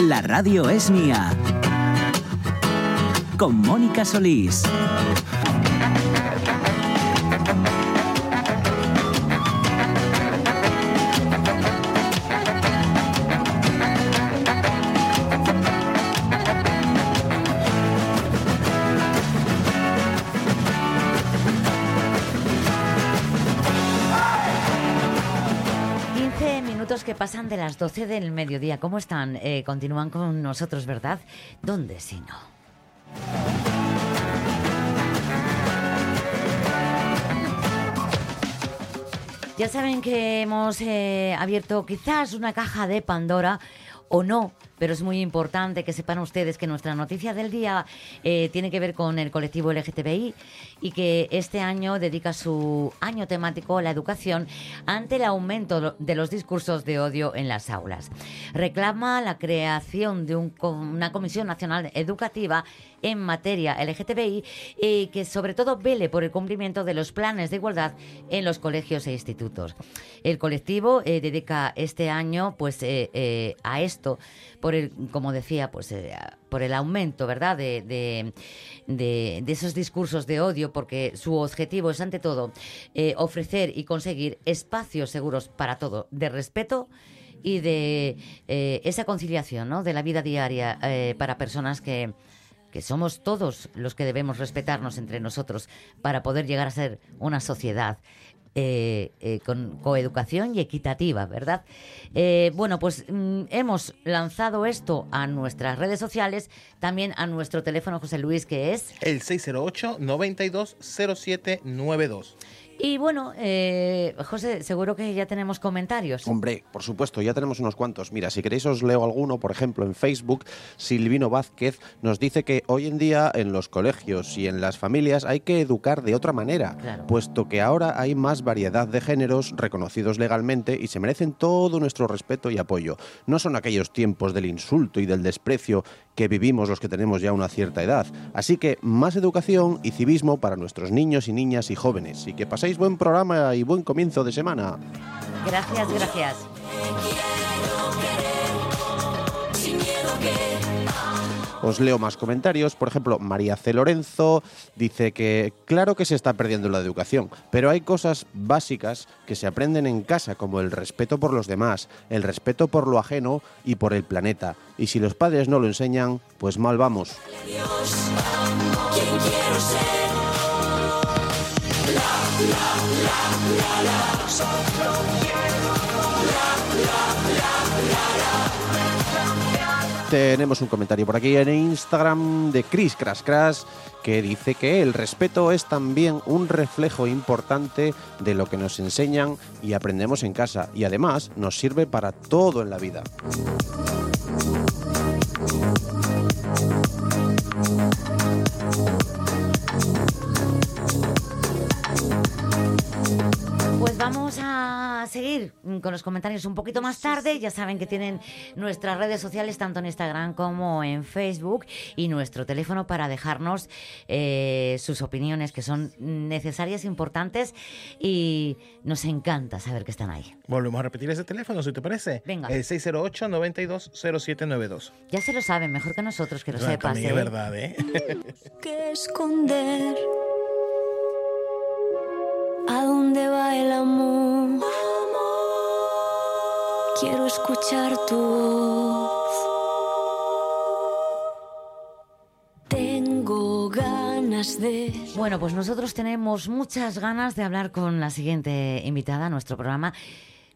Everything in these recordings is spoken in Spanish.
La radio es mía. Con Mónica Solís. Pasan de las 12 del mediodía. ¿Cómo están? Eh, continúan con nosotros, ¿verdad? ¿Dónde si no? Ya saben que hemos eh, abierto quizás una caja de Pandora o no, pero es muy importante que sepan ustedes que nuestra noticia del día eh, tiene que ver con el colectivo LGTBI y que este año dedica su año temático a la educación ante el aumento de los discursos de odio en las aulas. Reclama la creación de un una Comisión Nacional Educativa en materia LGTBI y que sobre todo vele por el cumplimiento de los planes de igualdad en los colegios e institutos. El colectivo eh, dedica este año pues eh, eh, a esto por el, como decía, pues eh, por el aumento, ¿verdad?, de, de- de- esos discursos de odio, porque su objetivo es ante todo eh, ofrecer y conseguir espacios seguros para todo, de respeto y de eh, esa conciliación, ¿no?, de la vida diaria eh, para personas que que somos todos los que debemos respetarnos entre nosotros para poder llegar a ser una sociedad eh, eh, con coeducación y equitativa, ¿verdad? Eh, bueno, pues mm, hemos lanzado esto a nuestras redes sociales, también a nuestro teléfono José Luis, que es... El 608-920792. Y bueno, eh, José, seguro que ya tenemos comentarios. Hombre, por supuesto, ya tenemos unos cuantos. Mira, si queréis os leo alguno, por ejemplo, en Facebook, Silvino Vázquez nos dice que hoy en día en los colegios y en las familias hay que educar de otra manera, Claro. puesto que ahora hay más variedad de géneros reconocidos legalmente y se merecen todo nuestro respeto y apoyo. No son aquellos tiempos del insulto y del desprecio que vivimos los que tenemos ya una cierta edad. Así que más educación y civismo para nuestros niños y niñas y jóvenes. Y que paséis buen programa y buen comienzo de semana. Gracias, gracias. Os leo más comentarios. Por ejemplo, María C. Lorenzo dice que claro que se está perdiendo la educación, pero hay cosas básicas que se aprenden en casa, como el respeto por los demás, el respeto por lo ajeno y por el planeta. Y si los padres no lo enseñan, pues mal vamos. Tenemos un comentario por aquí en Instagram de Chris Crash Crash que dice que el respeto es también un reflejo importante de lo que nos enseñan y aprendemos en casa y además nos sirve para todo en la vida. Pues vamos a seguir con los comentarios un poquito más tarde. Ya saben que tienen nuestras redes sociales tanto en Instagram como en Facebook y nuestro teléfono para dejarnos eh, sus opiniones que son necesarias, importantes y nos encanta saber que están ahí. Volvemos a repetir ese teléfono, si te parece. Venga. El 608-920792. Ya se lo saben, mejor que nosotros, que lo Bueno, sepas. ¿eh? es verdad, ¿eh? que esconder. ¿A dónde va el amor? Quiero escuchar tu voz. Tengo ganas de Bueno, pues nosotros tenemos muchas ganas de hablar con la siguiente invitada a nuestro programa,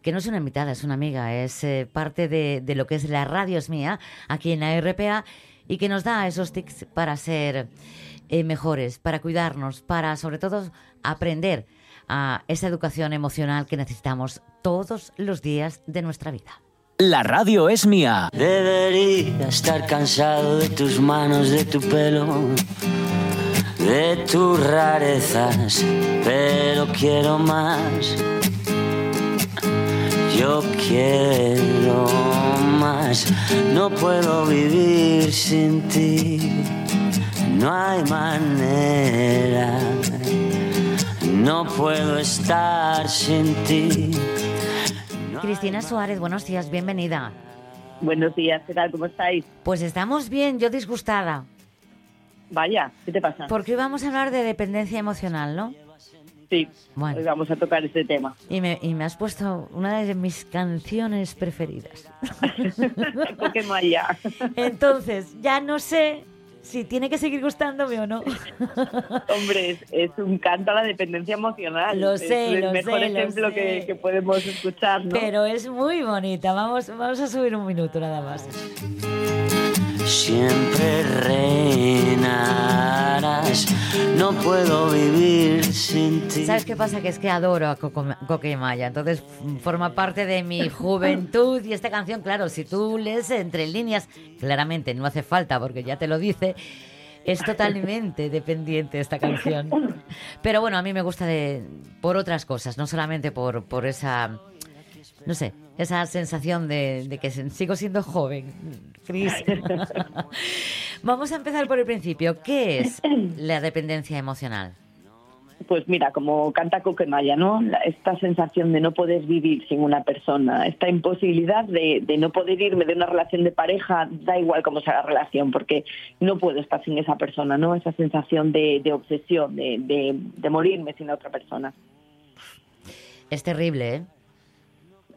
que no es una invitada, es una amiga, es eh, parte de, lo que es la radio es mía, aquí en la RPA, y que nos da esos tics para ser eh, mejores, para cuidarnos, para sobre todo aprender a esa educación emocional que necesitamos todos los días de nuestra vida. La radio es mía. Debería estar cansado de tus manos, de tu pelo, de tus rarezas, pero quiero más. Yo quiero más, no puedo vivir sin ti, no hay manera, no puedo estar sin ti. Cristina Suárez, buenos días, bienvenida. Buenos días, ¿qué tal? ¿Cómo estáis? Pues estamos bien, yo disgustada. Vaya, ¿qué te pasa? Porque hoy vamos a hablar de dependencia emocional, ¿no? Sí, Bueno. hoy vamos a tocar este tema. Y me, y me has puesto una de mis canciones preferidas. Entonces, ya no sé si tiene que seguir gustándome o no. Hombre, es, es un canto a la dependencia emocional. Lo Es sé, el lo mejor sé, lo ejemplo. Que, que podemos escuchar, ¿no? Pero es muy bonita. Vamos, vamos a subir un minuto nada más. Siempre reinarás, no puedo vivir sin ti. ¿Sabes qué pasa? Que es que adoro a Coco, Maya. Entonces forma parte de mi juventud. Y esta canción, claro, si tú lees entre líneas, claramente no hace falta porque ya te lo dice. Es totalmente dependiente esta canción. Pero bueno, a mí me gusta de, por otras cosas, no solamente por, por esa, no sé, esa sensación de, de que sigo siendo joven, Cris. Vamos a empezar por el principio. ¿Qué es la dependencia emocional? Pues mira, como canta Coquemaya, ¿no? Esta sensación de no poder vivir sin una persona, esta imposibilidad de, de no poder irme de una relación de pareja, da igual cómo sea la relación, porque no puedo estar sin esa persona, ¿no? Esa sensación de, de obsesión, de, de- de morirme sin la otra persona. Es terrible, ¿eh?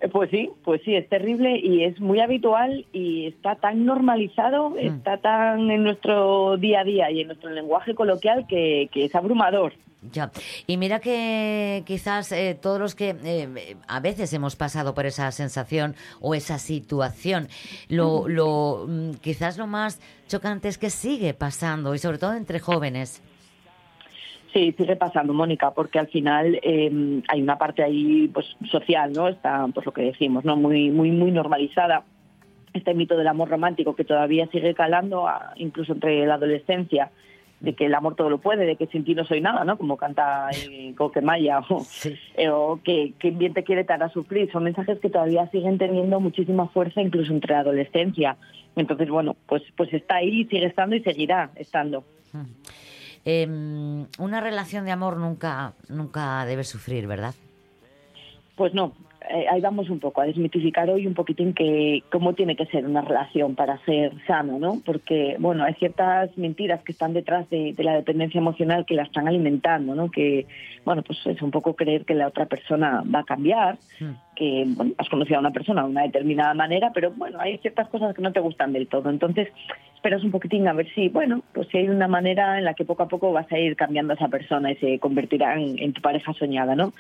Eh, Pues sí, pues sí, es terrible y es muy habitual y está tan normalizado, está tan en nuestro día a día y en nuestro lenguaje coloquial que, que es abrumador. Ya. Y mira que quizás eh, todos los que eh, a veces hemos pasado por esa sensación o esa situación, lo, lo mm, quizás lo más chocante es que sigue pasando y sobre todo entre jóvenes. Sí, sigue pasando, Mónica, porque al final eh, hay una parte ahí pues social, ¿no? Está, pues lo que decimos, ¿no? Muy, muy, muy normalizada. Este mito del amor romántico que todavía sigue calando, a- incluso entre la adolescencia, de que el amor todo lo puede, de que sin ti no soy nada, ¿no? Como canta eh, Coquemaya, o, Sí. eh, o que, que bien te quiere te hará sufrir. Son mensajes que todavía siguen teniendo muchísima fuerza, incluso entre la adolescencia. Entonces, bueno, pues, pues está ahí, sigue estando y seguirá estando. Em, una relación de amor nunca, nunca debe sufrir, ¿verdad? Pues no, eh, ahí vamos un poco a desmitificar hoy un poquitín que cómo tiene que ser una relación para ser sano, ¿no? Porque, bueno, hay ciertas mentiras que están detrás de, de la dependencia emocional que la están alimentando, ¿no? Que, bueno, pues es un poco creer que la otra persona va a cambiar, que, bueno, has conocido a una persona de una determinada manera, pero, bueno, hay ciertas cosas que no te gustan del todo. Entonces, esperas un poquitín a ver si, bueno, pues si hay una manera en la que poco a poco vas a ir cambiando a esa persona y se convertirá en, en tu pareja soñada, ¿no?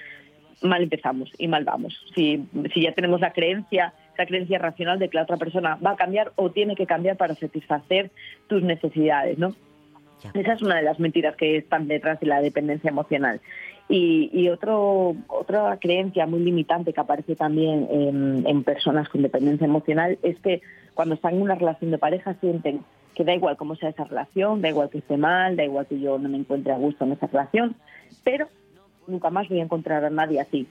Mal empezamos y mal vamos. Si, si ya tenemos la creencia, esa creencia racional de que la otra persona va a cambiar o tiene que cambiar para satisfacer tus necesidades, ¿no? Ya. Esa es una de las mentiras que están detrás de la dependencia emocional. Y, y otro, otra creencia muy limitante que aparece también en, en personas con dependencia emocional es que cuando están en una relación de pareja sienten que da igual cómo sea esa relación, da igual que esté mal, da igual que yo no me encuentre a gusto en esa relación, pero nunca más voy a encontrar a nadie así.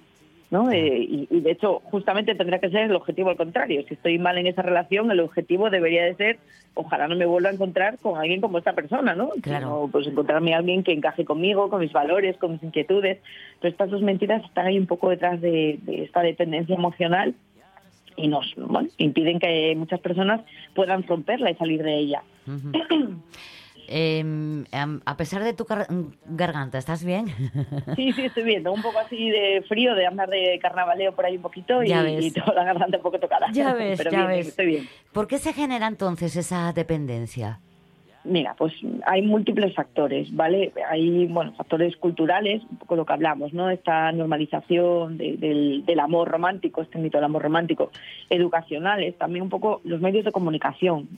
¿no? Eh, y, y, de hecho, justamente tendría que ser el objetivo al contrario. Si estoy mal en esa relación, el objetivo debería de ser, ojalá no me vuelva a encontrar con alguien como esta persona, ¿no? Claro. Sino, pues encontrarme a alguien que encaje conmigo, con mis valores, con mis inquietudes. Pero estas dos mentiras están ahí un poco detrás de, de esta dependencia emocional y nos bueno, impiden que muchas personas puedan romperla y salir de ella. Eh, a pesar de tu gar- garganta, ¿estás bien? Sí, sí, estoy viendo un poco así de frío, de andar de carnavaleo por ahí un poquito y, y toda la garganta un poco tocada. Ya ves, Pero ya bien, ves. estoy bien. ¿Por qué se genera entonces esa dependencia? Mira, pues hay múltiples factores, ¿vale? Hay, bueno, factores culturales, un poco lo que hablamos, ¿no? Esta normalización de- del, del amor romántico, este mito del amor romántico, educacionales, también un poco los medios de comunicación.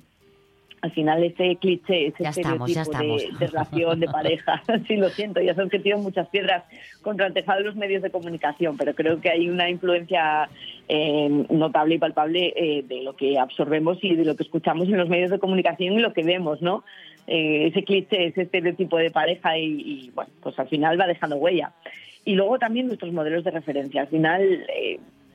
Al final ese cliché, ese Ya estereotipo de, estamos. de relación, de pareja, sí lo siento, ya sabes que tiro muchas piedras contra el tejado de los medios de comunicación, pero creo que hay una influencia eh, notable y palpable eh, de lo que absorbemos y de lo que escuchamos en los medios de comunicación y lo que vemos, ¿no? Eh, ese cliché, ese estereotipo de pareja y, y, bueno, pues al final va dejando huella. Y luego también nuestros modelos de referencia. Al final,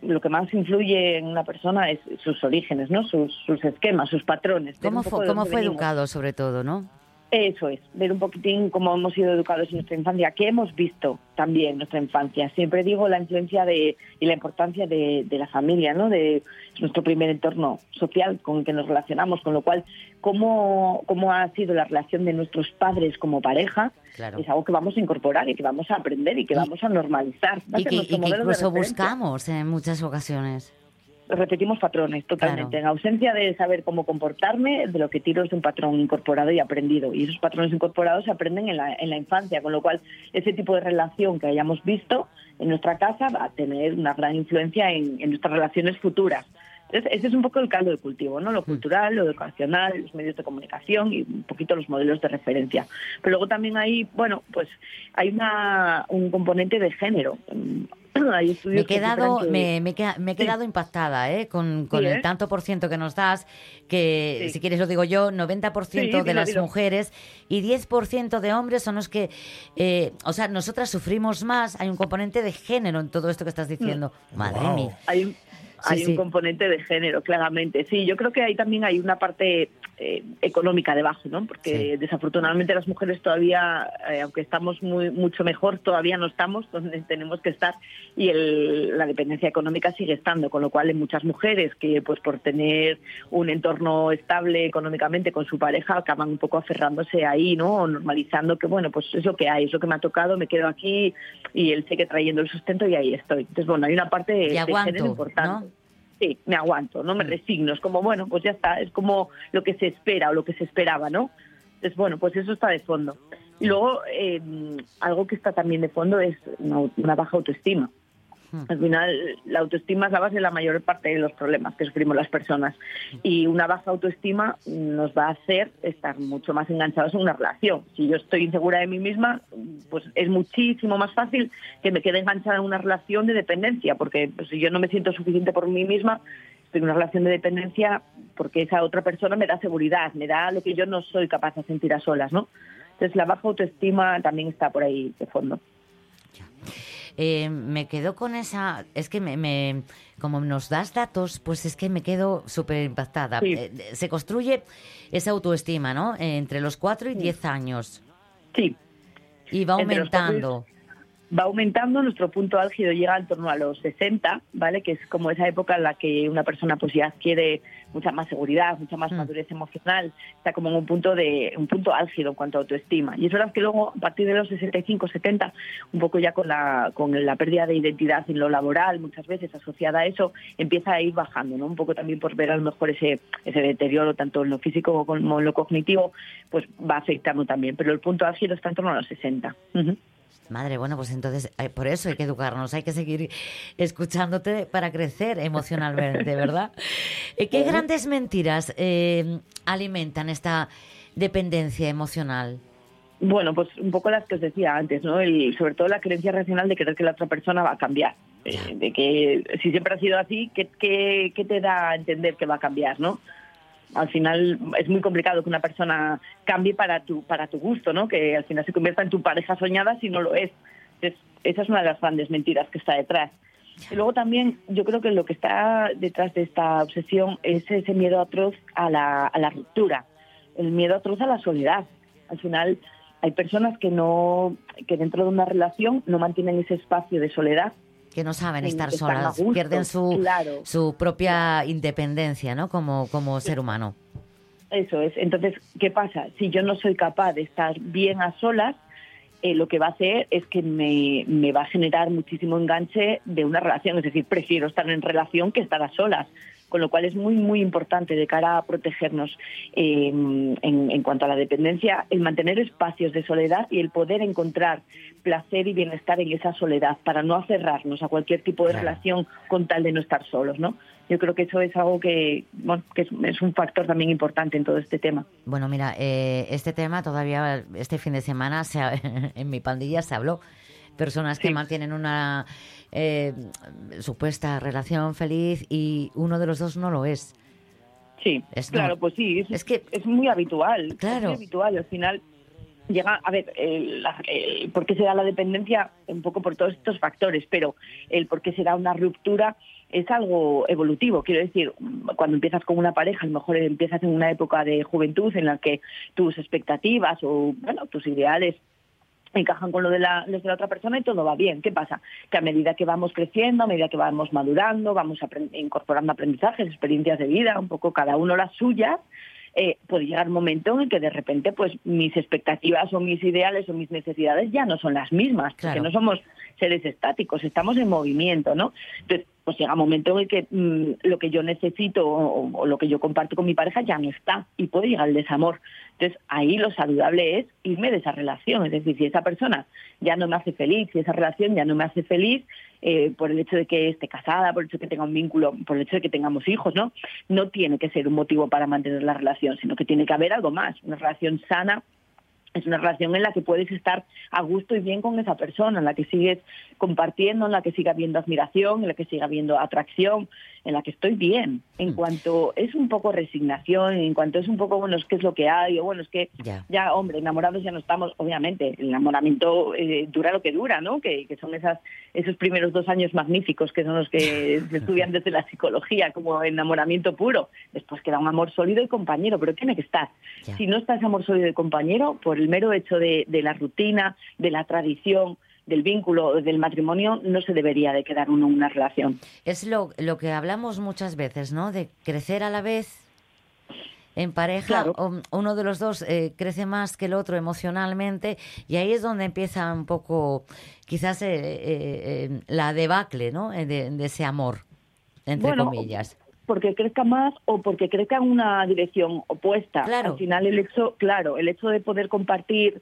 lo que más influye en una persona es sus orígenes, ¿no? Sus, sus esquemas, sus patrones. ¿Cómo fue, cómo fue educado sobre todo, no? Eso es, ver un poquitín cómo hemos sido educados en nuestra infancia, qué hemos visto también en nuestra infancia. Siempre digo la influencia de, y la importancia de, de la familia, ¿no? de nuestro primer entorno social con el que nos relacionamos, con lo cual, cómo, cómo ha sido la relación de nuestros padres como pareja, Claro. es algo que vamos a incorporar y que vamos a aprender y que Y- vamos a normalizar. Va Y que, y que incluso buscamos en muchas ocasiones. Repetimos patrones totalmente. Claro. En ausencia de saber cómo comportarme, de lo que tiro es de un patrón incorporado y aprendido. Y esos patrones incorporados se aprenden en la, en la infancia, con lo cual ese tipo de relación que hayamos visto en nuestra casa va a tener una gran influencia en, en nuestras relaciones futuras. Entonces, ese es un poco el caldo de cultivo, ¿no? Lo cultural, lo educacional, los medios de comunicación y un poquito los modelos de referencia. Pero luego también hay, bueno, pues hay una, un componente de género. Hay Me he quedado, que- me, me me he Sí. quedado impactada ¿eh? con, con Sí, el ¿eh? tanto por ciento que nos das, que Sí. si quieres lo digo yo, 90% Sí, de las mujeres y 10% de hombres son los que, eh, o sea, nosotras sufrimos más, hay un componente de género en todo esto que estás diciendo. Madre Wow. mía. Hay un, hay un componente de género, claramente. Sí, yo creo que ahí también hay una parte eh, económica debajo, ¿no? Porque Sí. desafortunadamente las mujeres todavía, eh, aunque estamos muy mucho mejor, todavía no estamos donde tenemos que estar y el- la dependencia económica sigue estando, con lo cual hay muchas mujeres que, pues por tener un entorno estable económicamente con su pareja, acaban un poco aferrándose ahí, ¿no? O normalizando que, bueno, pues es lo que hay, es lo que me ha tocado, me quedo aquí y él sigue trayendo el sustento y ahí estoy. Entonces, bueno, hay una parte de, Y de aguanto, género importante. ¿no? Sí, me aguanto, no me resigno. Es como, bueno, pues ya está, es como lo que se espera o lo que se esperaba, ¿no? Entonces, bueno, pues eso está de fondo. Y luego, eh, algo que está también de fondo es una, una baja autoestima. Al final, la autoestima es la base de la mayor parte de los problemas que sufrimos las personas. Y una baja autoestima nos va a hacer estar mucho más enganchados en una relación. Si yo estoy insegura de mí misma, pues es muchísimo más fácil que me quede enganchada en una relación de dependencia, porque pues, si yo no me siento suficiente por mí misma, estoy en una relación de dependencia porque esa otra persona me da seguridad, me da lo que yo no soy capaz de sentir a solas, ¿no? Entonces la baja autoestima también está por ahí de fondo. Eh, me quedo con esa, es que me, me- como nos das datos, pues es que me quedo súper impactada. Sí. Eh, se construye esa autoestima, ¿no? Eh, entre los 4 y 10 años. Sí, Y va Entre los aumentando. Va aumentando, nuestro punto álgido llega en torno a los 60, ¿vale? Que es como esa época en la que una persona pues ya adquiere mucha más seguridad, mucha más Mm. madurez emocional, está como en un punto de un punto álgido en cuanto a autoestima. Y es verdad que luego a partir de los 65, 70, un poco ya con la con la pérdida de identidad en lo laboral, muchas veces asociada a eso, empieza a ir bajando, ¿no? Un poco también por ver a lo mejor ese ese deterioro tanto en lo físico como en lo cognitivo, pues va afectando también, pero el punto álgido está en torno a los 60. Ujú. Madre, bueno, pues entonces eh, por eso hay que educarnos, hay que seguir escuchándote para crecer emocionalmente, ¿verdad? Eh, ¿Qué grandes mentiras eh, alimentan esta dependencia emocional? Bueno, pues un poco las que os decía antes, ¿no? El, sobre todo la creencia racional de creer que la otra persona va a cambiar. Eh, de que si siempre ha sido así, ¿qué, qué, qué te da a entender que va a cambiar, no? Al final es muy complicado que una persona cambie para tu, para tu gusto, ¿no? Que al final se convierta en tu pareja soñada si no lo es. Esa es una de las grandes mentiras que está detrás. Y luego también yo creo que lo que está detrás de esta obsesión es ese miedo atroz a la, a la ruptura, el miedo atroz a la soledad. Al final hay personas que no que dentro de una relación no mantienen ese espacio de soledad. Que no saben en estar solas, gusto, pierden su, claro. su propia independencia, ¿no? Como, como ser humano. Eso es. Entonces, ¿qué pasa? Si yo no soy capaz de estar bien a solas, eh, lo que va a hacer es que me, me va a generar muchísimo enganche de una relación. Es decir, prefiero estar en relación que estar a solas. Con lo cual es muy, muy importante de cara a protegernos eh, en, en cuanto a la dependencia, el mantener espacios de soledad y el poder encontrar placer y bienestar en esa soledad para no aferrarnos a cualquier tipo de Claro. relación con tal de no estar solos, ¿no? Yo creo que eso es algo que, bueno, que es, es un factor también importante en todo este tema. Bueno, mira, eh, este tema todavía este fin de semana se ha- en mi pandilla se habló. Personas que mantienen una eh, supuesta relación feliz y uno de los dos no lo es. Sí, Es claro, no- pues sí, es, es que- es muy habitual. Claro. Es muy habitual. Al final llega, a ver, el, la- el por qué se da la dependencia, un poco por todos estos factores, pero el por qué se da una ruptura es algo evolutivo. Quiero decir, cuando empiezas con una pareja, a lo mejor empiezas en una época de juventud en la que tus expectativas o bueno, tus ideales encajan con lo de, la, los de la otra persona y todo va bien. ¿Qué pasa? Que a medida que vamos creciendo, a medida que vamos madurando, vamos aprend- incorporando aprendizajes, experiencias de vida, un poco cada uno las suyas, eh, puede llegar un momento en el que de repente pues mis expectativas o mis ideales o mis necesidades ya no son las mismas, Claro. porque no somos seres estáticos, estamos en movimiento, ¿no? Entonces, pues llega un momento en el que mm, lo que yo necesito o, o lo que yo comparto con mi pareja ya no está y puede llegar el desamor. Entonces, ahí lo saludable es irme de esa relación. Es decir, si esa persona ya no me hace feliz, si esa relación ya no me hace feliz eh, por el hecho de que esté casada, por el hecho de que tenga un vínculo, por el hecho de que tengamos hijos, ¿no? No tiene que ser un motivo para mantener la relación, sino que tiene que haber algo más, una relación sana es una relación en la que puedes estar a gusto y bien con esa persona, en la que sigues compartiendo, en la que siga habiendo admiración, en la que siga habiendo atracción, en la que estoy bien. En Mm. cuanto es un poco resignación, en cuanto es un poco, bueno, es que es lo que hay, o bueno, es que Ya. ya, hombre, enamorados ya no estamos, obviamente, el enamoramiento eh, dura lo que dura, ¿no? Que, que son esas, esos primeros dos años magníficos que son los que se estudian desde la psicología como enamoramiento puro. Después queda un amor sólido y compañero, pero tiene que estar. Si no está ese amor sólido y compañero, por el mero hecho de, de la rutina, de la tradición, del vínculo, del matrimonio, no se debería de quedar uno en una relación. Es lo, lo que hablamos muchas veces, ¿no? De crecer a la vez en pareja. Claro. o- uno de los dos eh, crece más que el otro emocionalmente y ahí es donde empieza un poco, quizás, eh, eh, eh, la debacle, ¿no? Eh, De, de ese amor, entre Bueno, comillas. Porque crezca más o porque crezca en una dirección opuesta. Claro. Al final el hecho, claro, el hecho de poder compartir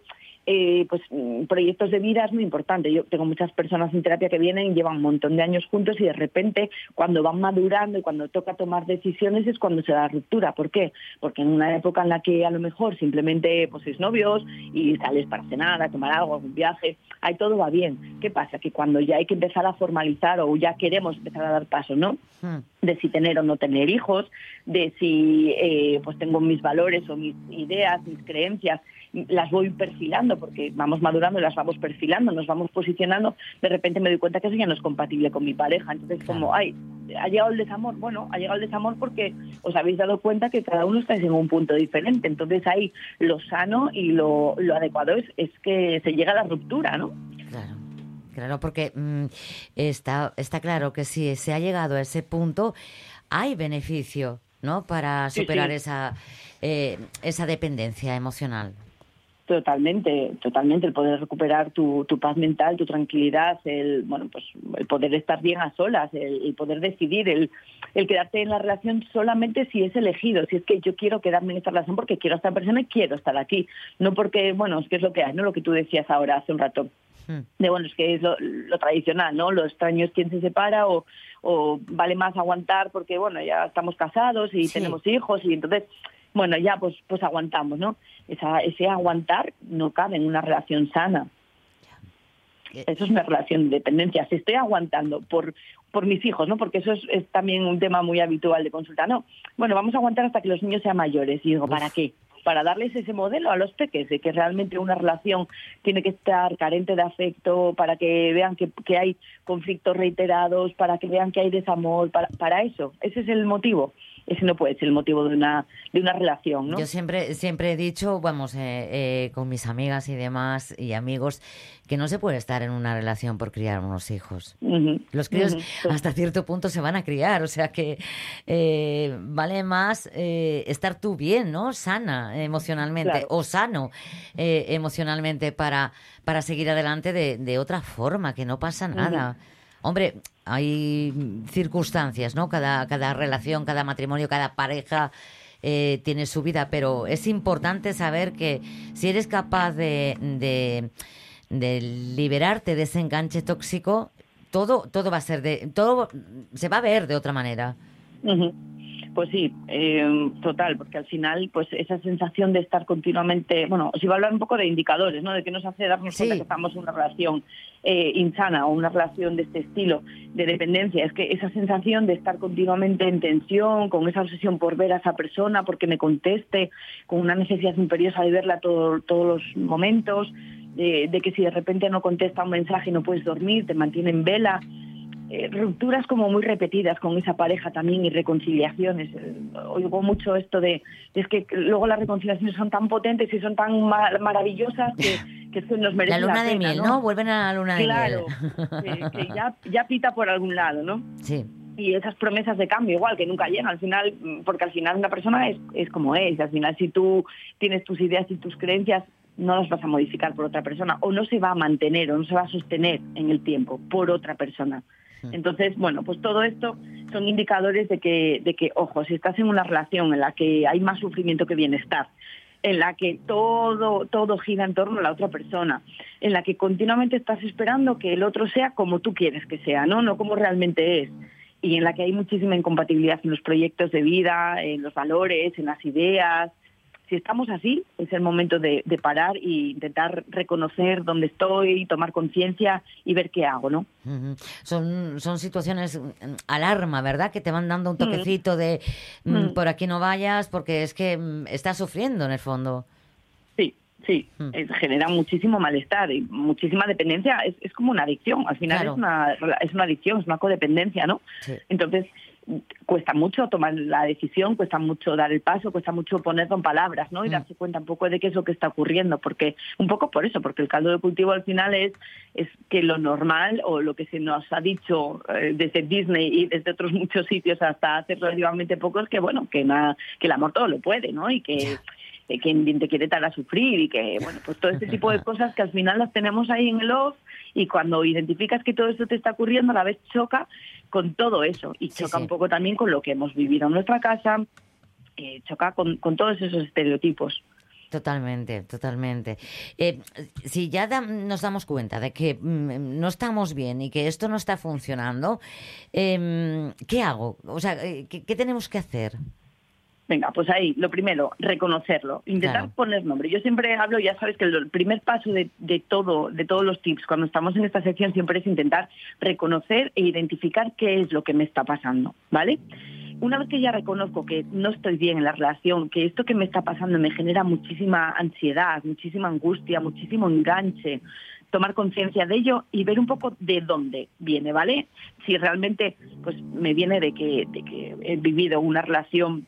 eh, pues mm, proyectos de vida es muy importante. Yo tengo muchas personas en terapia que vienen y llevan un montón de años juntos y de repente cuando van madurando y cuando toca tomar decisiones es cuando se da la ruptura. ¿Por qué? Porque en una época en la que a lo mejor simplemente pues sois novios y sales para cenar, a tomar algo, algún viaje, ahí todo va bien. ¿Qué pasa? Que cuando ya hay que empezar a formalizar o ya queremos empezar a dar pasos, ¿no? Hmm. De si tener o no tener hijos, de si eh, pues tengo mis valores o mis ideas, mis creencias, las voy perfilando porque vamos madurando y las vamos perfilando, nos vamos posicionando, de repente me doy cuenta que eso ya no es compatible con mi pareja. Entonces, como, ay, ha llegado el desamor. Bueno, ha llegado el desamor porque os habéis dado cuenta que cada uno está en un punto diferente. Entonces, ahí lo sano y lo, lo adecuado es, es que se llega a la ruptura, ¿no? Claro, porque mm, está, está claro que si se ha llegado a ese punto, hay beneficio, ¿no? Para superar sí. esa eh, esa dependencia emocional. Totalmente, totalmente. El poder recuperar tu, tu paz mental, tu tranquilidad, el bueno, pues el poder estar bien a solas, el, el poder decidir, el, el quedarte en la relación solamente si es elegido, si es que yo quiero quedarme en esta relación porque quiero a esta persona y quiero estar aquí, no porque, bueno, es que es lo que hay, no lo que tú decías ahora hace un rato. De bueno, es que es lo, lo tradicional, ¿no? Lo extraño es quien se separa o, o vale más aguantar porque, bueno, ya estamos casados y Sí. tenemos hijos y entonces, bueno, ya pues pues aguantamos, ¿no? Esa, ese aguantar no cabe en una relación sana. Eh, Eso es una relación de dependencia. Si estoy aguantando por por mis hijos, ¿no? Porque eso es, es también un tema muy habitual de consulta. No, bueno, vamos a aguantar hasta que los niños sean mayores. Y digo, ¿para qué? Para darles ese modelo a los peques de que realmente una relación tiene que estar carente de afecto, para que vean que, que hay conflictos reiterados, para que vean que hay desamor, para, para eso. Ese es el motivo. Ese no puede ser el motivo de una, de una relación, ¿no? Yo siempre, siempre he dicho, vamos, eh, eh, con mis amigas y demás y amigos, que no se puede estar en una relación por criar unos hijos. Los críos hasta cierto punto se van a criar, o sea que eh, vale más eh, estar tú bien, ¿no? Sana emocionalmente Claro. o sano eh, emocionalmente para, para seguir adelante de, de otra forma, que no pasa nada. Hombre, hay circunstancias, ¿no? Cada, cada relación, cada matrimonio, cada pareja eh, tiene su vida, pero es importante saber que si eres capaz de, de, liberarte de ese enganche tóxico, todo, todo va a ser de, todo se va a ver de otra manera. Pues sí, eh, total, porque al final, pues esa sensación de estar continuamente, bueno, os iba a hablar un poco de indicadores, ¿no? De que nos hace darnos Sí. cuenta que estamos en una relación eh, insana o una relación de este estilo de dependencia. Es que esa sensación de estar continuamente en tensión, con esa obsesión por ver a esa persona, porque me conteste, con una necesidad imperiosa de verla todo- todos los momentos, de, de que si de repente no contesta un mensaje y no puedes dormir, te mantiene en vela eh, rupturas como muy repetidas con esa pareja también y reconciliaciones. Eh, Oigo mucho esto de, es que luego las reconciliaciones son tan potentes y son tan ma- maravillosas que, nos merece La luna de pena, miel, ¿no? Vuelven a la luna de Claro, miel. que, que ya, ya pita por algún lado, ¿no? Sí. y esas promesas de cambio igual que nunca llegan al final mm, porque al final una persona es, es como es al final si tú tienes tus ideas y tus creencias no las vas a modificar por otra persona o no se va a mantener o no se va a sostener en el tiempo por otra persona entonces bueno pues todo esto son indicadores de que de que ojo si estás en una relación en la que hay más sufrimiento que bienestar en la que todo, todo gira en torno a la otra persona, en la que continuamente estás esperando que el otro sea como tú quieres que sea, ¿no? No como realmente es. Y en la que hay muchísima incompatibilidad en los proyectos de vida, en los valores, en las ideas. Si estamos así, es el momento de, de parar e intentar reconocer dónde estoy, tomar conciencia y ver qué hago, ¿no? Son, son situaciones mm, alarma, ¿verdad? Que te van dando un toquecito de mm, Mm. por aquí no vayas porque es que mm, estás sufriendo en el fondo. Sí, sí, Mm. es- genera muchísimo malestar y muchísima dependencia. Es, es como una adicción, al final Claro. es, una, es una adicción, es una codependencia, ¿no? Sí. Entonces, cuesta mucho tomar la decisión, cuesta mucho dar el paso, cuesta mucho ponerlo en palabras, ¿no? Y Mm. darse cuenta un poco de qué es lo que está ocurriendo, porque un poco por eso, porque el caldo de cultivo al final es, es que lo normal o lo que se nos ha dicho eh, desde Disney y desde otros muchos sitios hasta hace relativamente poco es que, bueno, que, na- que el amor todo lo puede, ¿no? Y que que quien te quiere tal a sufrir y que, bueno, pues todo este tipo de cosas que al final las tenemos ahí en el off y cuando identificas que todo esto te está ocurriendo, a la vez choca con todo eso y choca sí. un poco también con lo que hemos vivido en nuestra casa, eh, choca con, con todos esos estereotipos. Totalmente, totalmente. Eh, si ya da- nos damos cuenta de que mm, no estamos bien y que esto no está funcionando, em, ¿qué hago? O sea, eh, ¿qué, qué tenemos que hacer? Venga, pues ahí, lo primero, reconocerlo, intentar Claro. poner nombre. Yo siempre hablo, ya sabes que el primer paso de, de todo, de todos los tips, cuando estamos en esta sección, siempre es intentar reconocer e identificar qué es lo que me está pasando, ¿vale? Una vez que ya reconozco que no estoy bien en la relación, que esto que me está pasando me genera muchísima ansiedad, muchísima angustia, muchísimo enganche, tomar conciencia de ello y ver un poco de dónde viene, ¿vale? Si realmente pues me viene de que, de que he vivido una relación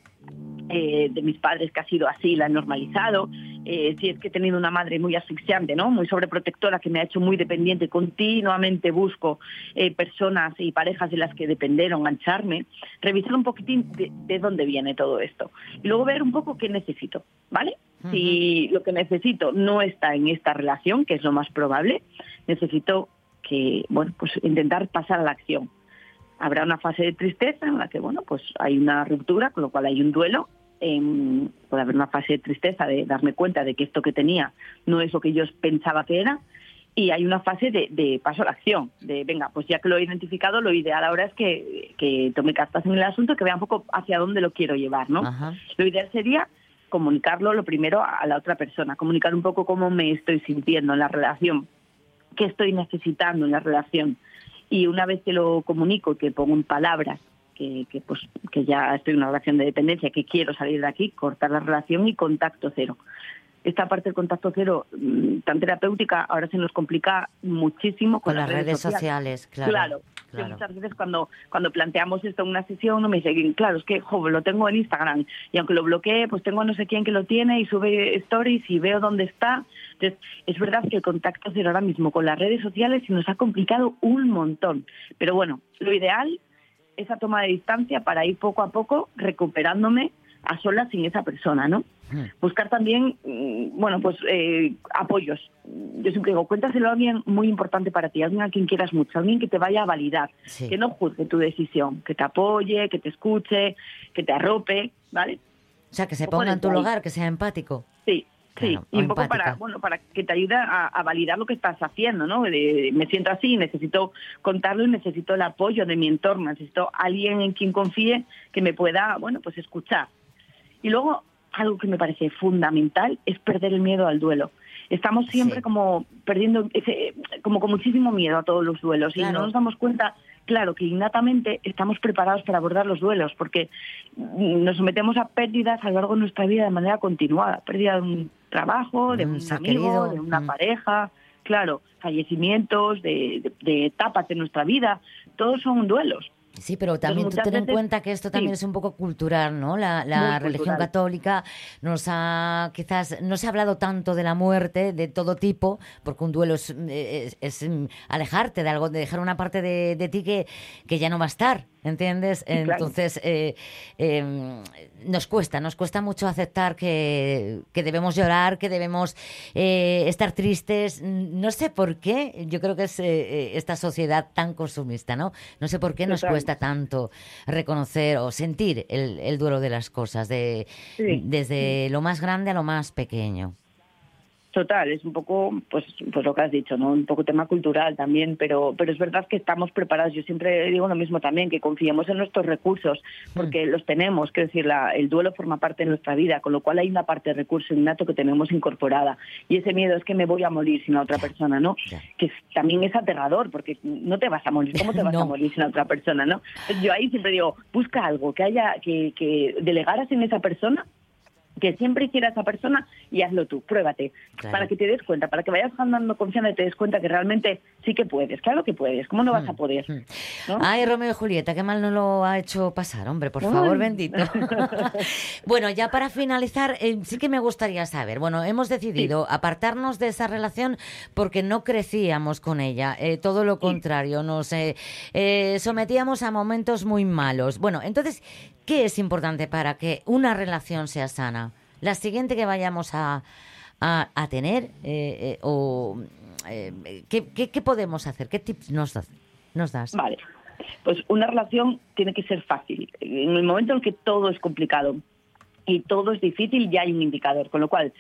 eh, de mis padres que ha sido así, la he normalizado, eh, si es que he tenido una madre muy asfixiante, ¿no? muy sobreprotectora, que me ha hecho muy dependiente, continuamente busco eh, personas y parejas de las que depender o engancharme, revisar un poquitín de, de dónde viene todo esto. Y luego ver un poco qué necesito, ¿vale? Si lo que necesito no está en esta relación, que es lo más probable, necesito que, bueno, pues intentar pasar a la acción habrá una fase de tristeza en la que bueno pues hay una ruptura con lo cual hay un duelo em, puede haber una fase de tristeza de darme cuenta de que esto que tenía no es lo que yo pensaba que era y hay una fase de, de paso a la acción de venga pues ya que lo he identificado lo ideal ahora es que, que tome cartas en el asunto que vea un poco hacia dónde lo quiero llevar no Ajá. lo ideal sería comunicarlo lo primero a la otra persona comunicar un poco cómo me estoy sintiendo en la relación qué estoy necesitando en la relación y una vez que lo comunico, que pongo en palabras que, que, pues, que ya estoy en una relación de dependencia, que quiero salir de aquí, cortar la relación y contacto cero. Esta parte del contacto cero mm, tan terapéutica ahora se nos complica muchísimo con, Con las redes sociales, claro. Claro, que claro. muchas veces cuando, cuando planteamos esto en una sesión no me dicen, claro, es que jo, lo tengo en Instagram y aunque lo bloqueé, pues tengo a no sé quién que lo tiene y sube stories y veo dónde está. Entonces, es verdad que el contacto cero ahora mismo con las redes sociales se nos ha complicado un montón. Pero bueno, lo ideal esa toma de distancia para ir poco a poco recuperándome a solas sin esa persona, ¿no? Buscar también, mm, bueno, pues eh, apoyos. Yo siempre digo, cuéntaselo a alguien muy importante para ti, alguien a quien quieras mucho, alguien que te vaya a validar, Sí. que no juzgue tu decisión, que te apoye, que te escuche, que te arrope, ¿vale? O sea, que se ponga en tu lugar, que sea empático. Sí, sí, y un poco empática. para, bueno, para que te ayude a, a validar lo que estás haciendo, ¿no? De, me siento así, necesito contarlo y necesito el apoyo de mi entorno, necesito alguien en quien confíe que me pueda, bueno, pues escuchar. Y luego, algo que me parece fundamental es perder el miedo al duelo. Estamos siempre Sí. como perdiendo, ese, como con muchísimo miedo a todos los duelos y no nos damos cuenta, claro, que innatamente estamos preparados para abordar los duelos porque mm, nos sometemos a pérdidas a lo largo de nuestra vida de manera continuada. Pérdida de un trabajo, de De un amigo, querido, de una mm. pareja. claro, fallecimientos, de, de- de etapas de nuestra vida, todos son duelos. Sí, pero también tú muchas ten en veces- cuenta que esto también sí. es un poco cultural, ¿no? La, religión cultural. católica nos ha, quizás, no se ha hablado tanto de la muerte de todo tipo, porque un duelo es, es- es, mm, alejarte de algo, de dejar una parte de, de ti que, que ya no va a estar, ¿entiendes? claro. Entonces, eh, eh, nos cuesta, nos cuesta mucho aceptar que, que debemos llorar, que debemos eh, estar tristes. No sé por qué, yo creo que es eh, eh, esta sociedad tan consumista, ¿no? No sé por qué nos Total. cuesta tanto reconocer o sentir el, el duelo de las cosas, de, Sí. desde lo más grande a lo más pequeño. Total, es un poco, pues, pues lo que has dicho, ¿no? Un poco tema cultural también, pero, pero es verdad que estamos preparados. Yo siempre digo lo mismo también, que confiemos en nuestros recursos, porque los tenemos. Quiero decir, la, el duelo forma parte de nuestra vida, con lo cual hay una parte de recurso innato que tenemos incorporada. Y ese miedo es que me voy a morir sin la otra persona, ¿no? Que es- también es aterrador, porque no te vas a morir. ¿Cómo te vas No. a morir sin la otra persona, no? Yo ahí siempre digo, busca algo que haya, que, que delegaras en esa persona que siempre hiciera esa persona y hazlo tú, pruébate, Claro. para que te des cuenta, para que vayas ganando confianza y te des cuenta que realmente sí que puedes, claro que puedes, ¿cómo no vas a poder? Mm. ¿no? Ay, Romeo y Julieta, qué mal no lo ha hecho pasar, hombre, por Ay. favor, bendito. bueno, ya para finalizar, eh, sí que me gustaría saber, bueno, hemos decidido apartarnos de esa relación porque no crecíamos con ella, eh, todo lo contrario, nos eh, sometíamos a momentos muy malos. Bueno, entonces, ¿qué es importante para que una relación sea sana? La siguiente que vayamos a, a, tener, eh, eh, o eh, ¿qué, qué, qué podemos hacer? ¿Qué tips nos? Nos das? Vale, pues una relación tiene que ser fácil. En el momento en que todo es complicado y todo es difícil, ya hay un indicador. Con lo cual,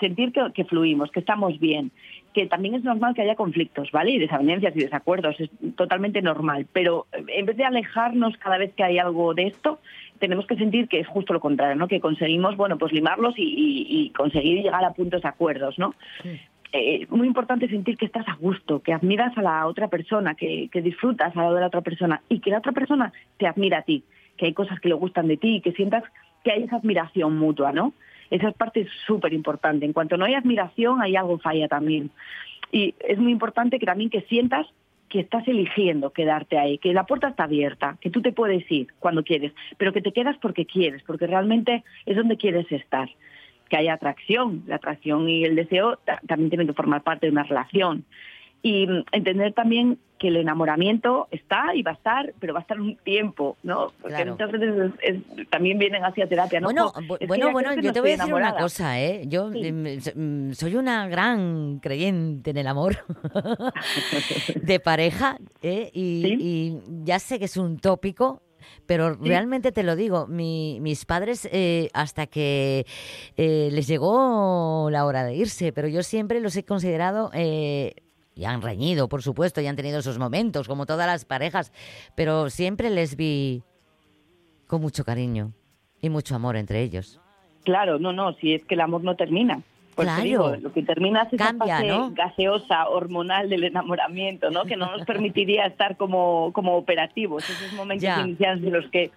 sentir que, que fluimos, que estamos bien, que también es normal que haya conflictos, ¿vale? Y desavenencias y desacuerdos, es totalmente normal. Pero eh, en vez de alejarnos cada vez que hay algo de esto, tenemos que sentir que es justo lo contrario, ¿no? Que conseguimos, bueno, pues limarlos y, y- y conseguir llegar a puntos de acuerdos, ¿no? eh, muy importante sentir que estás a gusto, que admiras a la otra persona, que, que disfrutas al lado de la otra persona y que la otra persona te admira a ti, que hay cosas que le gustan de ti, que sientas que hay esa admiración mutua, ¿no? Esa parte es súper importante. En cuanto no hay admiración, hay algo falla también. Y es muy importante que también que sientas que estás eligiendo quedarte ahí, que la puerta está abierta, que tú te puedes ir cuando quieres, pero que te quedas porque quieres, porque realmente es donde quieres estar que haya atracción. La atracción y el deseo ta- también tienen que formar parte de una relación. Y mm, entender también que el enamoramiento está y va a estar, pero va a estar un tiempo, ¿no? Porque Claro. muchas veces es- es- también vienen hacia terapia, ¿no? Bueno, es bueno, bueno, yo no te voy a decir una enamorada. cosa, ¿eh? Yo Sí. em, s- mm, soy una gran creyente en el amor de pareja, ¿eh? Y, Sí. y ya sé que es un tópico, pero realmente te lo digo, mi- mis padres eh, hasta que eh, les llegó la hora de irse, pero yo siempre los he considerado... eh, y han reñido, por supuesto, y han tenido esos momentos, como todas las parejas, pero siempre les vi con mucho cariño y mucho amor entre ellos. Claro, no, no, si es que el amor no termina. Pues Claro. digo, lo que termina es esa fase ¿no? gaseosa, hormonal del enamoramiento, ¿no? Que no nos permitiría estar como, como operativos. Esos momentos Ya. iniciales en los que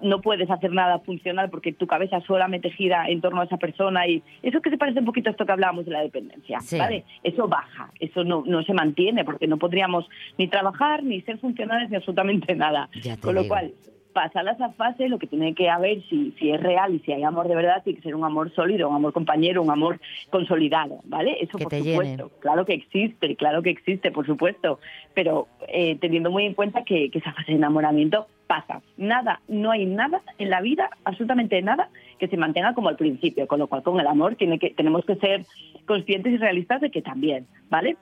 no puedes hacer nada funcional porque tu cabeza solamente gira en torno a esa persona y eso que se parece un poquito a esto que hablábamos de la dependencia, Sí. ¿vale? Eso baja, eso no, no se mantiene porque no podríamos ni trabajar, ni ser funcionales, ni absolutamente nada. Con lo digo. cual, pasada esa fase, lo que tiene que haber, si, si es real y si hay amor de verdad, tiene que ser un amor sólido, un amor compañero, un amor consolidado, ¿vale? Eso Que por supuesto. llene. Claro que existe, claro que existe, por supuesto, pero eh, teniendo muy en cuenta que, que esa fase de enamoramiento pasa. Nada, no hay nada en la vida, absolutamente nada, que se mantenga como al principio, con lo cual con el amor tiene que, tenemos que ser conscientes y realistas de que también, ¿vale?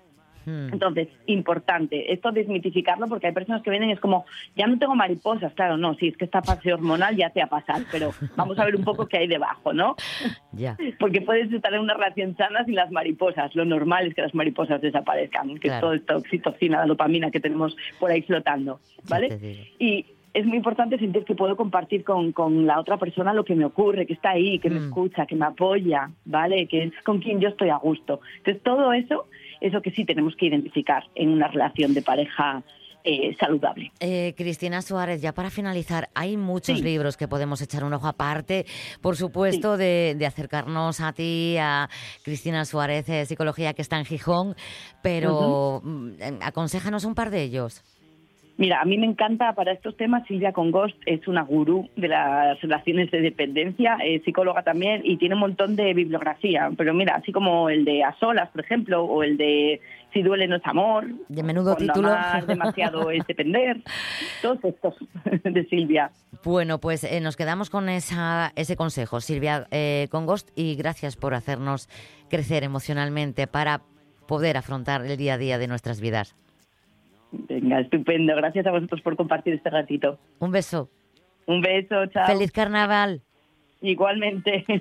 Entonces, importante, esto desmitificarlo porque hay personas que vienen y es como, ya no tengo mariposas, claro, no, sí, es que esta fase hormonal ya te ha pasado, pero vamos a ver un poco qué hay debajo, ¿no? Ya. Porque puedes estar en una relación sana sin las mariposas, lo normal es que las mariposas desaparezcan, que Claro. es todo esta oxitocina, la dopamina que tenemos por ahí flotando, ¿vale? Y es muy importante sentir que puedo compartir con, con la otra persona lo que me ocurre, que está ahí, que me Mm. escucha, que me apoya, ¿vale? Que es con quien yo estoy a gusto. Entonces, todo eso es lo que sí tenemos que identificar en una relación de pareja eh, saludable. Eh, Cristina Suárez, ya para finalizar, hay muchos Sí. libros que podemos echar un ojo aparte, por supuesto, de, de acercarnos a ti, a Cristina Suárez, eh, Psicología, que está en Gijón, pero eh, aconséjanos un par de ellos. Mira, a mí me encanta para estos temas Silvia Congost, es una gurú de las relaciones de dependencia, es psicóloga también y tiene un montón de bibliografía. Pero mira, así como el de A Solas, por ejemplo, o el de Si duele no es amor, De menudo título. amar demasiado es depender, todos estos de Silvia. Bueno, pues eh, nos quedamos con esa, ese consejo, Silvia eh, Congost, y gracias por hacernos crecer emocionalmente para poder afrontar el día a día de nuestras vidas. Venga, estupendo. Gracias a vosotros por compartir este ratito. Un beso. Un beso, chao. Feliz carnaval. Igualmente.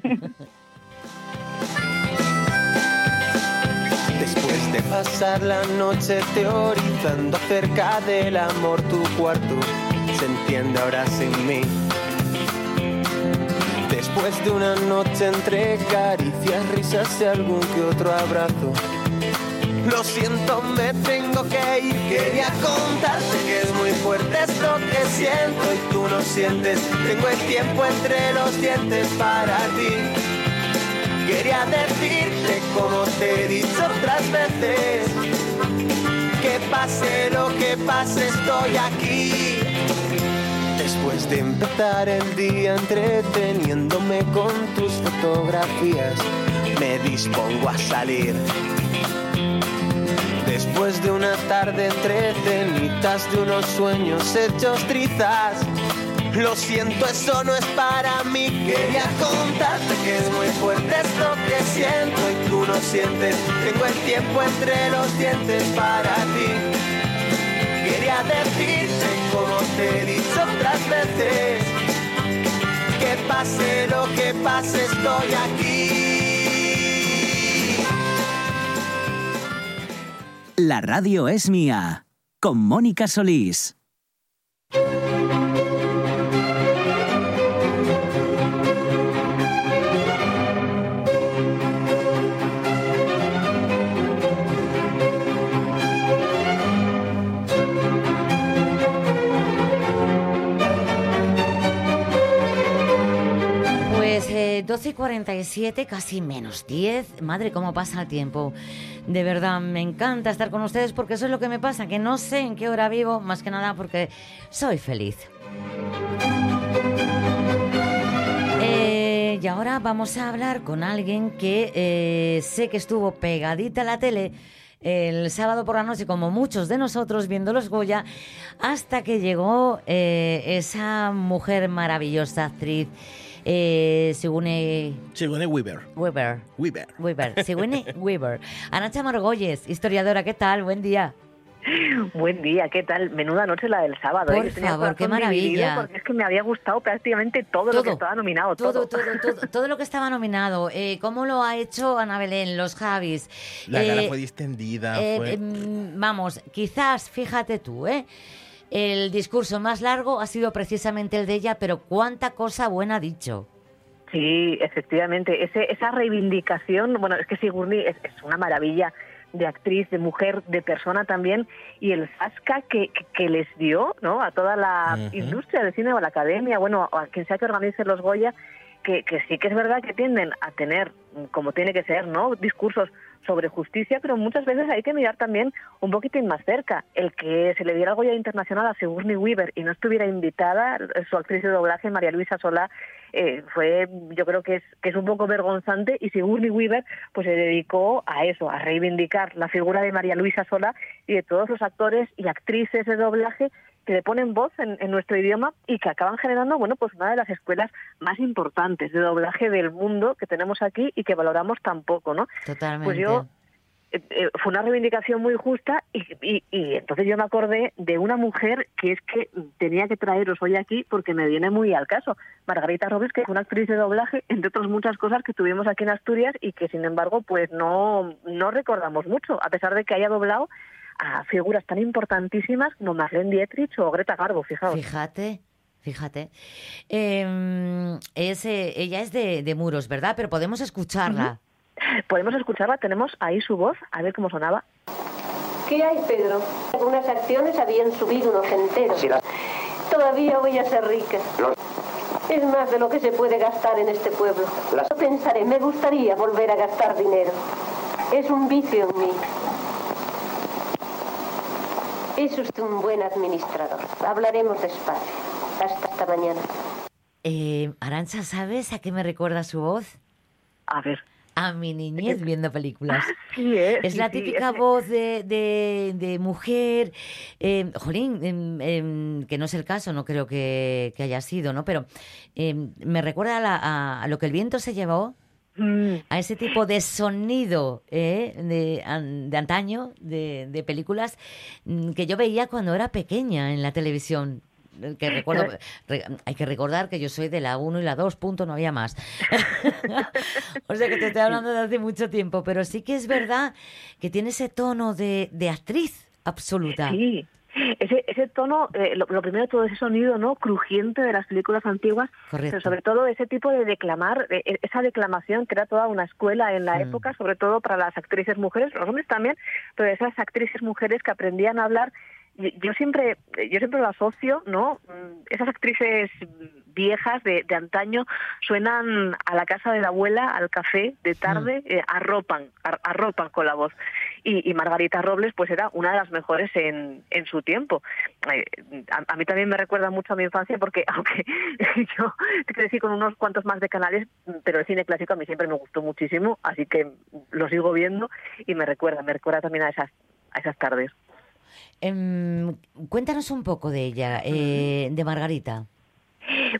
Después de pasar la noche teorizando acerca del amor, tu cuarto se entiende ahora sin mí. Después de una noche entre caricias, risas y algún que otro abrazo. Lo siento, me tengo que ir. Quería contarte que es muy fuerte esto que siento y tú no sientes. Tengo el tiempo entre los dientes para ti. Quería decirte como te he dicho otras veces Que pase lo que pase estoy aquí Después de empezar el día entreteniéndome con tus fotografías Me dispongo a salir Después de una tarde entre cenitas de unos sueños hechos trizas lo siento, eso no es para mí. Quería contarte que es muy fuerte esto que siento y tú no sientes. Tengo el tiempo entre los dientes para ti. Quería decirte como te he dicho otras veces. Que pase lo que pase, estoy aquí. La radio es mía. Con Mónica Solís. Pues eh, 12 y 47, casi menos 10. Madre, cómo pasa el tiempo. De verdad, me encanta estar con ustedes porque eso es lo que me pasa, que no sé en qué hora vivo, más que nada porque soy feliz. Eh, y ahora vamos a hablar con alguien que eh, sé que estuvo pegadita a la tele el sábado por la noche, como muchos de nosotros, viendo los Goya, hasta que llegó eh, esa mujer maravillosa, actriz, eh, Sigourney Sigourney Weaver. Weaver. Weaver. Weaver, Sigourney Weaver. Anacha Margolles, historiadora, ¿qué tal? Buen día. Buen día, ¿qué tal? Menuda noche la del sábado. Por ¿eh? El favor, qué maravilla. Porque es que me había gustado prácticamente todo, lo que estaba nominado. Todo, Todo, todo, todo, todo lo que estaba nominado. Eh, ¿Cómo lo ha hecho Ana Belén, los Javis? La Eh, gala fue distendida. eh, fue... em, vamos, quizás, fíjate tú, ¿eh? El discurso más largo ha sido precisamente el de ella, pero cuánta cosa buena ha dicho. Sí, efectivamente. Ese, esa reivindicación, bueno, es que Sigourney es, es una maravilla de actriz, de mujer, de persona también, y el zasca que, que, que les dio ¿no? a toda la industria del cine o a la academia, bueno, a quien sea que organice los Goya, que, que sí que es verdad que tienden a tener, como tiene que ser, ¿no? discursos sobre justicia, pero muchas veces hay que mirar también un poquitín más cerca. El que se le diera el Goya Internacional a Sigourney Weaver y no estuviera invitada, su actriz de doblaje, María Luisa Solá, eh, fue, yo creo que es, que es un poco vergonzante y Sigourney Weaver pues se dedicó a eso, a reivindicar la figura de María Luisa Solá y de todos los actores y actrices de doblaje que le ponen voz en, en nuestro idioma y que acaban generando, bueno, pues una de las escuelas más importantes de doblaje del mundo que tenemos aquí y que valoramos tan poco, ¿no? Totalmente. Pues yo eh, eh, fue una reivindicación muy justa y, y- y entonces yo me acordé de una mujer que es que tenía que traeros hoy aquí porque me viene muy al caso. Margarita Robles, que fue una actriz de doblaje, entre otras muchas cosas que tuvimos aquí en Asturias y que sin embargo pues no, no recordamos mucho, a pesar de que haya doblado a figuras tan importantísimas como Marlene Dietrich o Greta Garbo, fijaos. Fíjate, fíjate. Eh, es, eh, ella es de, de Muros, ¿verdad? Pero podemos escucharla. Podemos escucharla, tenemos ahí su voz, a ver cómo sonaba. ¿Qué hay, Pedro? Algunas acciones habían subido unos enteros. Sí, las- Todavía voy a ser rica. Es más de lo que se puede gastar en este pueblo. Yo pensaré, me gustaría volver a gastar dinero. Es un vicio en mí. Es usted un buen administrador. Hablaremos despacio. Hasta esta mañana. Eh, Arancha, ¿sabes a qué me recuerda su voz? A ver. A mi niñez viendo películas. Sí, es, Es sí, la típica voz de, de- de mujer, eh, jolín, em, em, que no es el caso, no creo que, que haya sido, ¿no? Pero me recuerda a, la- a- a lo que el viento se llevó, Mm, a ese tipo de sonido eh, de, de antaño, de, de películas mm, que yo veía cuando era pequeña en la televisión. Que recuerdo, re- hay que recordar que yo soy de la 1 y la 2, punto, no había más. o sea que te estoy hablando de hace mucho tiempo, pero sí que es verdad que tiene ese tono de, de actriz absoluta. Sí, ese, ese tono, eh, lo, lo primero todo ese sonido no crujiente de las películas antiguas, Correcto. pero sobre todo ese tipo de declamar, eh, esa declamación que era toda una escuela en la Mm. época, sobre todo para las actrices mujeres, los hombres también, pero esas actrices mujeres que aprendían a hablar. Yo siempre, yo siempre lo asocio, ¿no? Mm, Esas actrices viejas de, de antaño suenan a la casa de la abuela, al café de tarde, eh, arropan, ar- arropan con la voz. Y, y Margarita Robles, pues era una de las mejores en, en su tiempo. Eh, a, a mí también me recuerda mucho a mi infancia porque, aunque yo crecí con unos cuantos más de canales, pero el cine clásico a mí siempre me gustó muchísimo, así que lo sigo viendo y me recuerda, me recuerda también a esas, a esas tardes. Em, cuéntanos un poco de ella, eh, de Margarita.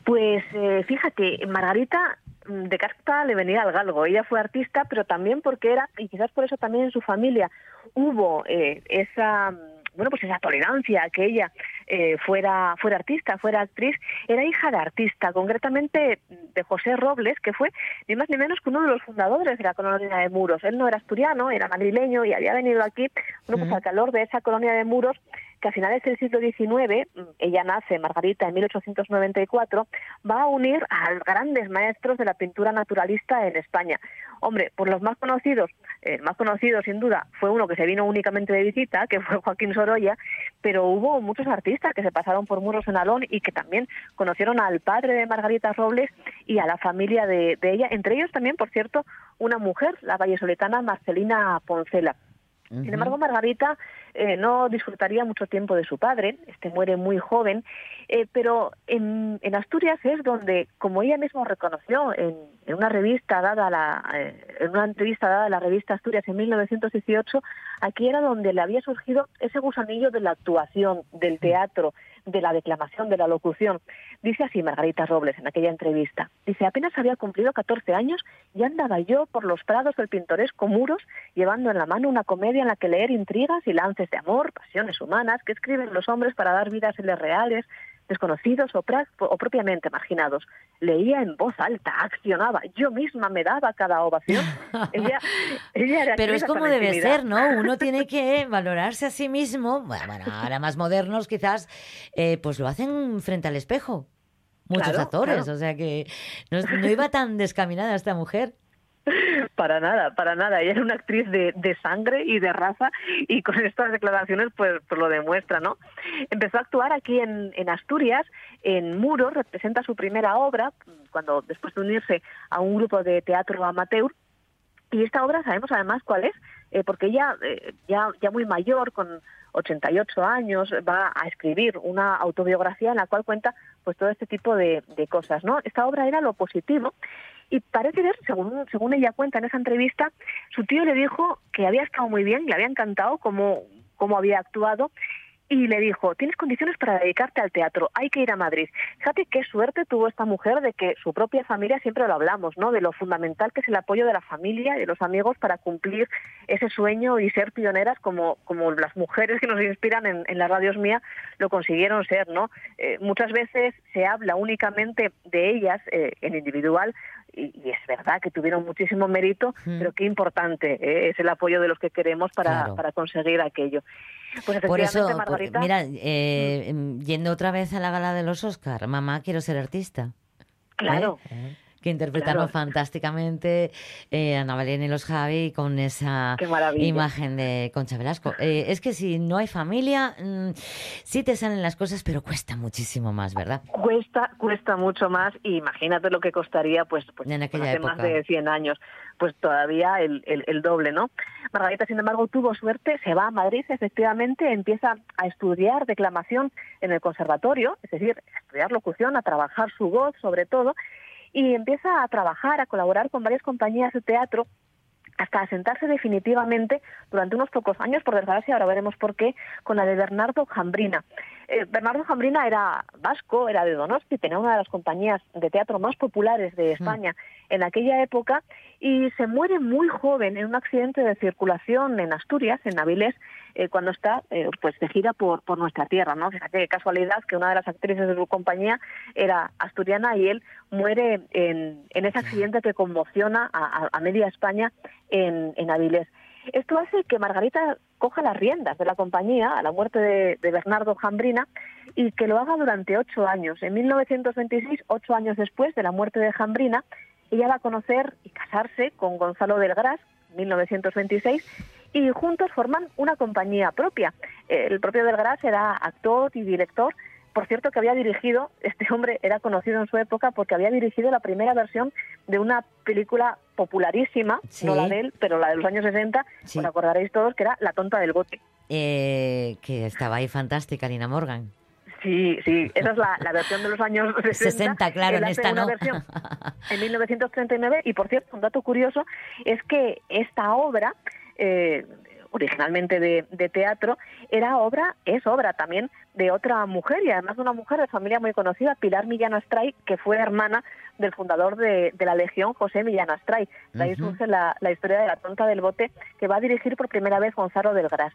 Pues eh, fíjate, Margarita de casta le venía al galgo. Ella fue artista, pero también porque era, y quizás por eso también en su familia hubo eh, esa, mm, bueno, pues esa tolerancia a que ella eh, fuera, fuera artista, fuera actriz. Era hija de artista, concretamente de José Robles, que fue ni más ni menos que uno de los fundadores de la colonia de Muros. Él no era asturiano, era madrileño y había venido aquí, bueno, pues al calor de esa colonia de Muros que a finales del siglo XIX, mm, ella nace, Margarita, en 1894, va a unir a grandes maestros de la pintura naturalista en España. Hombre, por los más conocidos, el más conocido sin duda fue uno que se vino únicamente de visita, que fue Joaquín Sorolla, pero hubo muchos artistas que se pasaron por Muros en Alón y que también conocieron al padre de Margarita Robles y a la familia de, de ella, entre ellos también, por cierto, una mujer, la vallesoletana Marcelina Poncela. Sin embargo, Margarita eh, no disfrutaría mucho tiempo de su padre, este muere muy joven, eh, pero en, en Asturias es donde, como ella misma reconoció en, en una revista dada a la, eh, en una entrevista dada a la revista Asturias en 1918, aquí era donde le había surgido ese gusanillo de la actuación, del teatro, de la declamación, de la locución. Dice así Margarita Robles en aquella entrevista. Dice, apenas había cumplido 14 años y andaba yo por los prados del pintoresco Muros, llevando en la mano una comedia en la que leer intrigas y lances de amor, pasiones humanas que escriben los hombres para dar vida a seres reales, desconocidos o, pra- o propiamente marginados. Leía en voz alta, accionaba, yo misma me daba cada ovación. ella, ella era Pero es como debe intimidad. ser, ¿no? Uno tiene que valorarse a sí mismo. Bueno, bueno, ahora más modernos quizás, eh, pues lo hacen frente al espejo. Muchos Claro, actores, claro. o sea que no, no iba tan descaminada esta mujer. Para nada, para nada. Ella era una actriz de, de sangre y de raza y con estas declaraciones pues, pues lo demuestra, ¿no? Empezó a actuar aquí en, en Asturias, en Muros, representa su primera obra, cuando después de unirse a un grupo de teatro amateur, y esta obra sabemos además cuál es, eh, porque ella, eh, ya, ya muy mayor, con 88 años, va a escribir una autobiografía en la cual cuenta pues todo este tipo de, de cosas, ¿no? Esta obra era lo positivo y parece ser, según, según ella cuenta en esa entrevista, su tío le dijo que había estado muy bien, le había encantado cómo, cómo había actuado y le dijo, tienes condiciones para dedicarte al teatro, hay que ir a Madrid. Fíjate qué suerte tuvo esta mujer de que su propia familia, siempre lo hablamos, ¿no? De lo fundamental que es el apoyo de la familia y de los amigos para cumplir ese sueño y ser pioneras como, como las mujeres que nos inspiran en, en las radios mía lo consiguieron ser, ¿no? Eh, muchas veces se habla únicamente de ellas eh, en individual y, y es verdad que tuvieron muchísimo mérito, Mm. pero qué importante eh, es el apoyo de los que queremos para, Claro. para conseguir aquello. Pues Por efectivamente, eso, por- Margarita, mira, eh, yendo otra vez a la gala de los Oscar, mamá, quiero ser artista. claro. ¿Eh? Que interpretaron Claro. fantásticamente eh, Ana Belén y los Javi con esa imagen de Concha Velasco. Eh, es que si no hay familia, mm, sí te salen las cosas, pero cuesta muchísimo más, ¿verdad? Cuesta, cuesta mucho más y imagínate lo que costaría pues, pues En aquella hace más época. de 100 años, pues todavía el, el- el doble, ¿no? Margarita, sin embargo, tuvo suerte, se va a Madrid, efectivamente, empieza a estudiar declamación en el conservatorio, es decir, a estudiar locución, a trabajar su voz sobre todo, y empieza a trabajar, a colaborar con varias compañías de teatro hasta asentarse definitivamente durante unos pocos años, por desgracia, ahora veremos por qué, con la de Bernardo Jambrina. Eh, Bernardo Jambrina era vasco, era de Donosti, tenía una de las compañías de teatro más populares de España en aquella época y se muere muy joven en un accidente de circulación en Asturias, en Avilés, eh, cuando está eh, pues de gira por, por nuestra tierra, ¿no? Fíjate qué casualidad que una de las actrices de su compañía era asturiana y él muere en, en ese accidente que conmociona a, media España en, en Avilés. Esto hace que Margarita coja las riendas de la compañía a la muerte de Bernardo Jambrina y que lo haga durante ocho años. En 1926, ocho años después de la muerte de Jambrina, ella va a conocer y casarse con Gonzalo del Gras, 1926, y juntos forman una compañía propia. El propio del Gras era actor y director. Por cierto, que había dirigido, este hombre era conocido en su época porque había dirigido la primera versión de una película popularísima, Sí. no la de él, pero la de los años 60, Sí. os acordaréis todos, que era La tonta del bote. Eh, que estaba ahí fantástica, Lina Morgan. Sí, sí, esa es la, la versión de los años 60. 60, claro, en esta no. versión en 1939 y por cierto, un dato curioso es que esta obra, eh, originalmente de, de teatro, era obra, es obra también de otra mujer y además de una mujer de familia muy conocida, Pilar Millán Astray, que fue hermana del fundador de, de la Legión, José Millán Astray. De ahí surge la, la historia de la tonta del bote que va a dirigir por primera vez Gonzalo del Gras.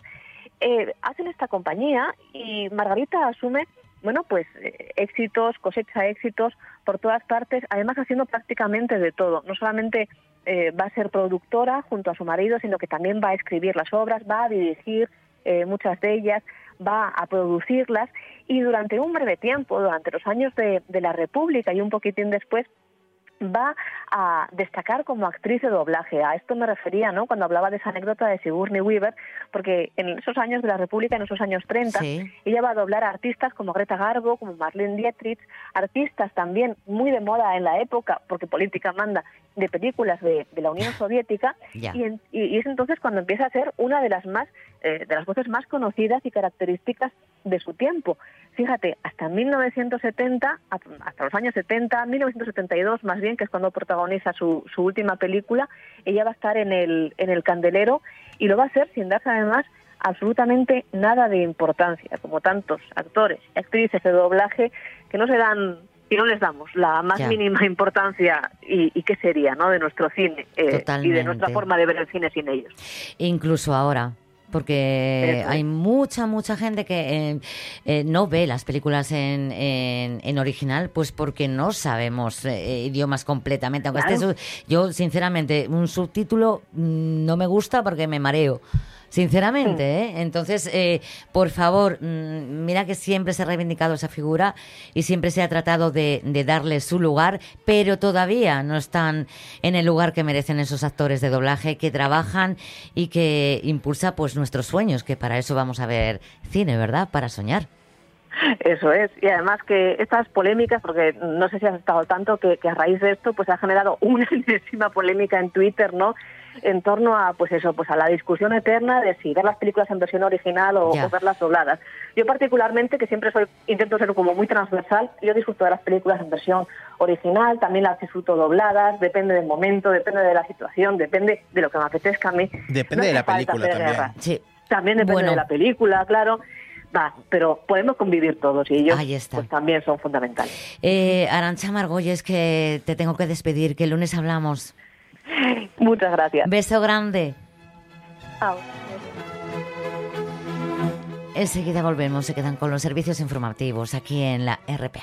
Eh, hacen esta compañía y Margarita asume bueno, pues eh, éxitos, cosecha éxitos por todas partes, además haciendo prácticamente de todo. No solamente eh, va a ser productora junto a su marido, sino que también va a escribir las obras, va a dirigir eh, muchas de ellas, va a producirlas y durante un breve tiempo, durante los años de, de la República y un poquitín después, va a destacar como actriz de doblaje. A esto me refería, ¿no? Cuando hablaba de esa anécdota de Sigourney Weaver, porque en esos años de la República, en esos años 30, Sí. ella va a doblar a artistas como Greta Garbo, como Marlene Dietrich, artistas también muy de moda en la época, porque política manda, de películas de, de la Unión Soviética, Ya. y, en- y- y es entonces cuando empieza a ser una de las más eh, de las voces más conocidas y características de su tiempo. Fíjate, hasta 1970, a- hasta los años 70, 1972 más bien, que es cuando protagoniza su, su última película, ella va a estar en el, en el candelero y lo va a hacer sin darse además absolutamente nada de importancia, como tantos actores y actrices de doblaje que no se dan y no les damos la más Ya. mínima importancia y, y qué sería ¿no? de nuestro cine eh, y de nuestra forma de ver el cine sin ellos. Incluso ahora. Porque hay mucha, mucha gente que eh, eh, no ve las películas en, en, en original, pues porque no sabemos eh, idiomas completamente. Aunque Claro. yo, sinceramente, un subtítulo mm, no me gusta porque me mareo. Sinceramente, ¿eh? Entonces, eh, por favor, mm, mira que siempre se ha reivindicado esa figura y siempre se ha tratado de, de darle su lugar, pero todavía no están en el lugar que merecen esos actores de doblaje que trabajan y que impulsa pues nuestros sueños, que para eso vamos a ver cine, ¿verdad? Para soñar. Eso es, y además que estas polémicas, porque no sé si has estado tanto que, que a raíz de esto pues ha generado una enésima polémica en Twitter, ¿no? En torno a pues eso, pues a la discusión eterna de si ver las películas en versión original o, verlas dobladas. Yo particularmente, que siempre soy intento ser como muy transversal, yo disfruto de las películas en versión original, también las disfruto dobladas, depende del momento, depende de la situación, depende de lo que me apetezca a mí. Depende No de la película también. guerra. Sí. También depende Bueno. de la película, claro. Va, pero podemos convivir todos y ellos Ahí está. pues también son fundamentales. Eh, Arancha Margolles, que te tengo que despedir, que el lunes hablamos. Muchas gracias. Beso grande. Enseguida volvemos, se quedan con los servicios informativos aquí en la RPA.